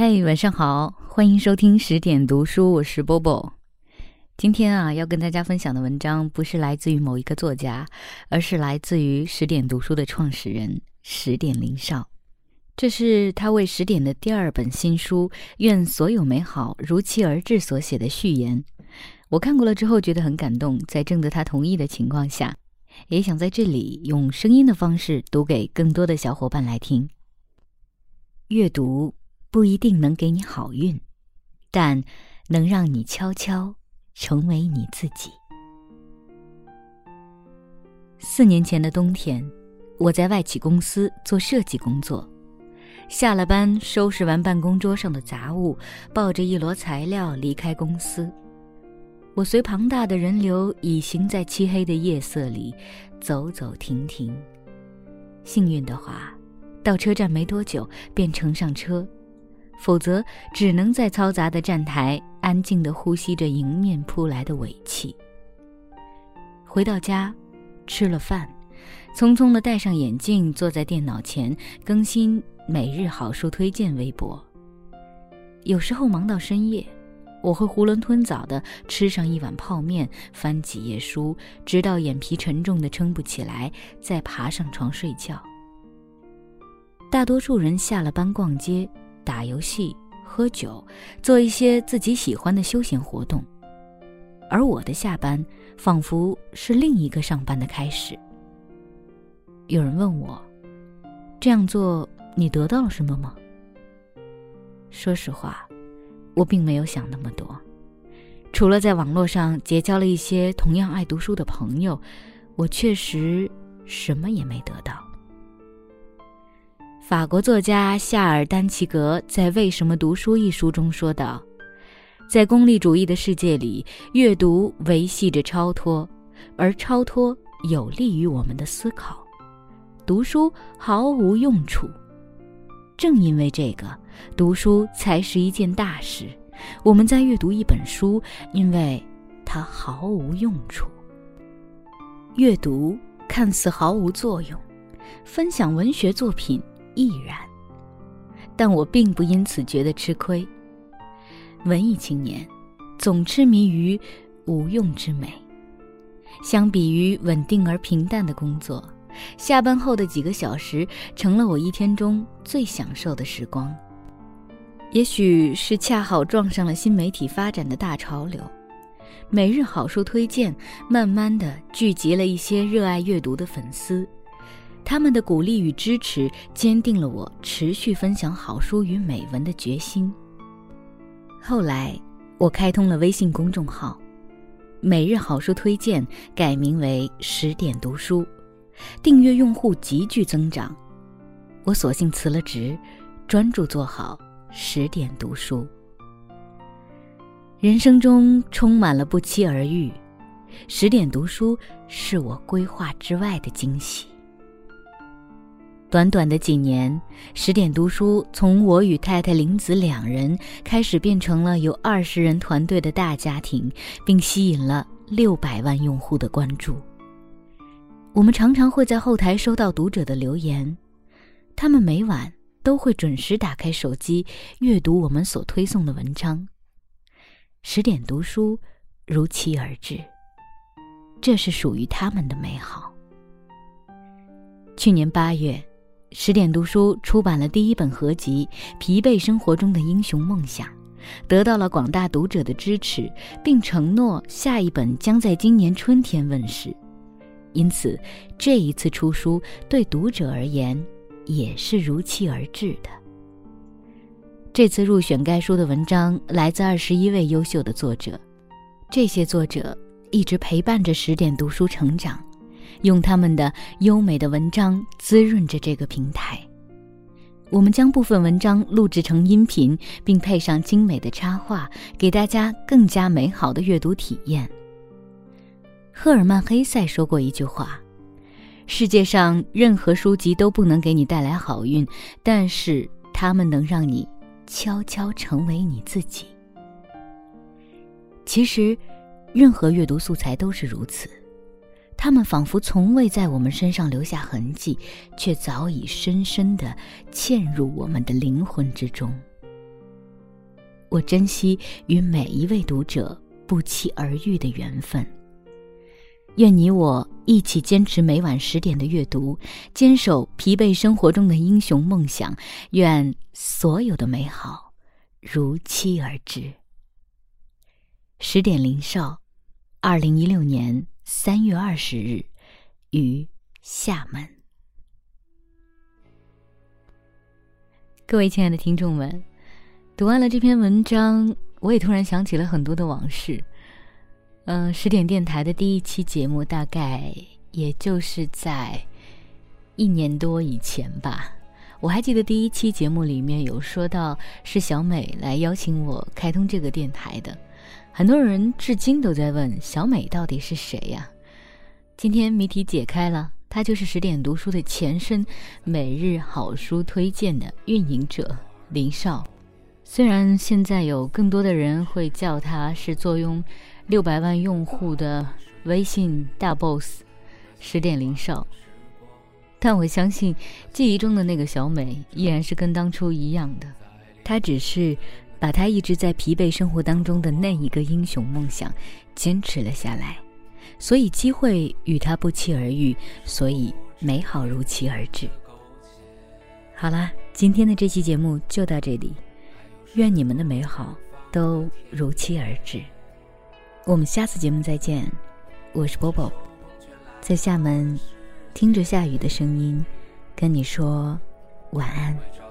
嘿，晚上好，欢迎收听十点读书，我是波波。今天啊，要跟大家分享的文章不是来自于某一个作家，而是来自于十点读书的创始人十点林少。这是他为十点的第二本新书《愿所有美好如期而至》所写的序言。我看过了之后觉得很感动，在征得他同意的情况下，也想在这里用声音的方式读给更多的小伙伴来听。阅读。不一定能给你好运，但能让你悄悄成为你自己。四年前的冬天，我在外企公司做设计工作，下了班收拾完办公桌上的杂物，抱着一摞材料离开公司。我随庞大的人流，已行在漆黑的夜色里，走走停停。幸运的话，到车站没多久便乘上车。否则，只能在嘈杂的站台安静地呼吸着迎面扑来的尾气。回到家，吃了饭，匆匆地戴上眼镜，坐在电脑前更新每日好书推荐微博。有时候忙到深夜，我会囫囵吞枣地吃上一碗泡面，翻几页书，直到眼皮沉重的撑不起来，再爬上床睡觉。大多数人下了班逛街。打游戏、喝酒，做一些自己喜欢的休闲活动，而我的下班仿佛是另一个上班的开始。有人问我，这样做你得到了什么吗？说实话，我并没有想那么多，除了在网络上结交了一些同样爱读书的朋友，我确实什么也没得到。法国作家夏尔·丹奇格在《为什么读书》一书中说道：“在功利主义的世界里，阅读维系着超脱，而超脱有利于我们的思考。读书毫无用处，正因为这个，读书才是一件大事。我们在阅读一本书，因为它毫无用处。阅读看似毫无作用，分享文学作品。”亦然，但我并不因此觉得吃亏。文艺青年总痴迷于无用之美，相比于稳定而平淡的工作，下班后的几个小时成了我一天中最享受的时光。也许是恰好撞上了新媒体发展的大潮流，每日好书推荐慢慢的聚集了一些热爱阅读的粉丝。他们的鼓励与支持，坚定了我持续分享好书与美文的决心。后来，我开通了微信公众号，每日好书推荐改名为十点读书，订阅用户急剧增长。我索性辞了职，专注做好十点读书。人生中充满了不期而遇，十点读书是我规划之外的惊喜。短短的几年，十点读书从我与太太林子两人开始，变成了有二十人团队的大家庭，并吸引了六百万用户的关注。我们常常会在后台收到读者的留言，他们每晚都会准时打开手机阅读我们所推送的文章。十点读书如期而至，这是属于他们的美好。去年八月。十点读书出版了第一本合集《疲惫生活中的英雄梦想》，得到了广大读者的支持，并承诺下一本将在今年春天问世。因此，这一次出书对读者而言也是如期而至的。这次入选该书的文章来自二十一位优秀的作者，这些作者一直陪伴着十点读书成长。用他们的优美的文章滋润着这个平台。我们将部分文章录制成音频，并配上精美的插画，给大家更加美好的阅读体验。赫尔曼·黑塞说过一句话：“世界上任何书籍都不能给你带来好运，但是它们能让你悄悄成为你自己。”其实，任何阅读素材都是如此。他们仿佛从未在我们身上留下痕迹，却早已深深地嵌入我们的灵魂之中。我珍惜与每一位读者不期而遇的缘分。愿你我一起坚持每晚十点的阅读，坚守疲惫生活中的英雄梦想。愿所有的美好如期而至。十点零少，二零一六年三月二十日，于厦门。各位亲爱的听众们，读完了这篇文章，我也突然想起了很多的往事。嗯，十点电台的第一期节目大概也就是在一年多以前吧。我还记得第一期节目里面有说到是小美来邀请我开通这个电台的，很多人至今都在问小美到底是谁呀？今天谜题解开了，她就是十点读书的前身，每日好书推荐的运营者林少。虽然现在有更多的人会叫她是坐拥。六百万用户的微信大 boss，十点零少。但我相信，记忆中的那个小美依然是跟当初一样的。她只是把他一直在疲惫生活当中的那一个英雄梦想坚持了下来，所以机会与他不期而遇，所以美好如期而至。好了，今天的这期节目就到这里，愿你们的美好都如期而至。我们下次节目再见，我是波波，在厦门，听着下雨的声音，跟你说晚安。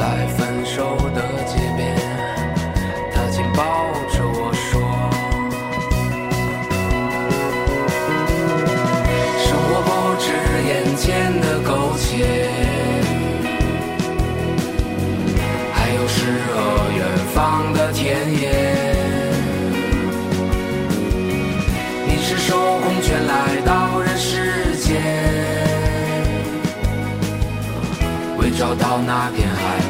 在分手的街边他紧抱着我说生活不止眼前的苟且还有诗和远方的田野。你赤手空拳来到人世间为找到那片海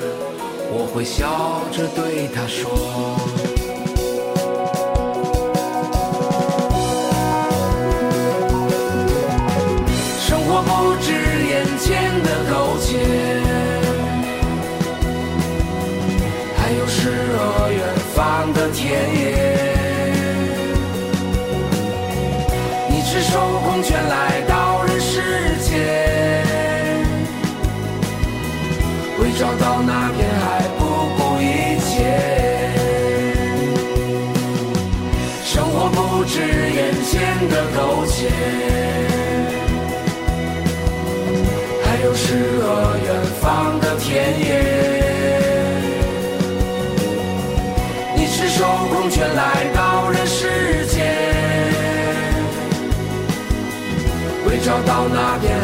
我会笑着对他说：生活不止眼前的苟且，还有诗和远方的田野。你赤手空拳来到人世间。为找到那片间，还有诗和远方的田野。你赤手空拳来到人世间，为找到那片，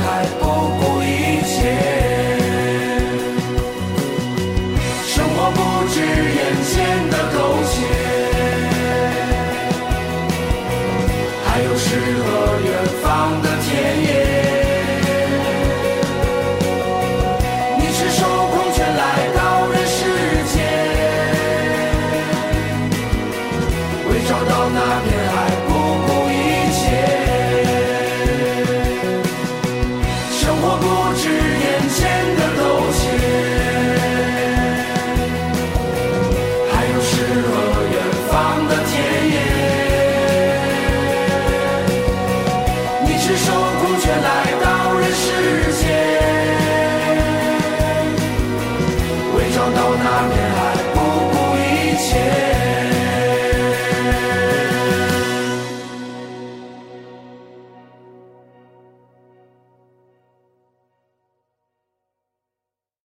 找到那片海。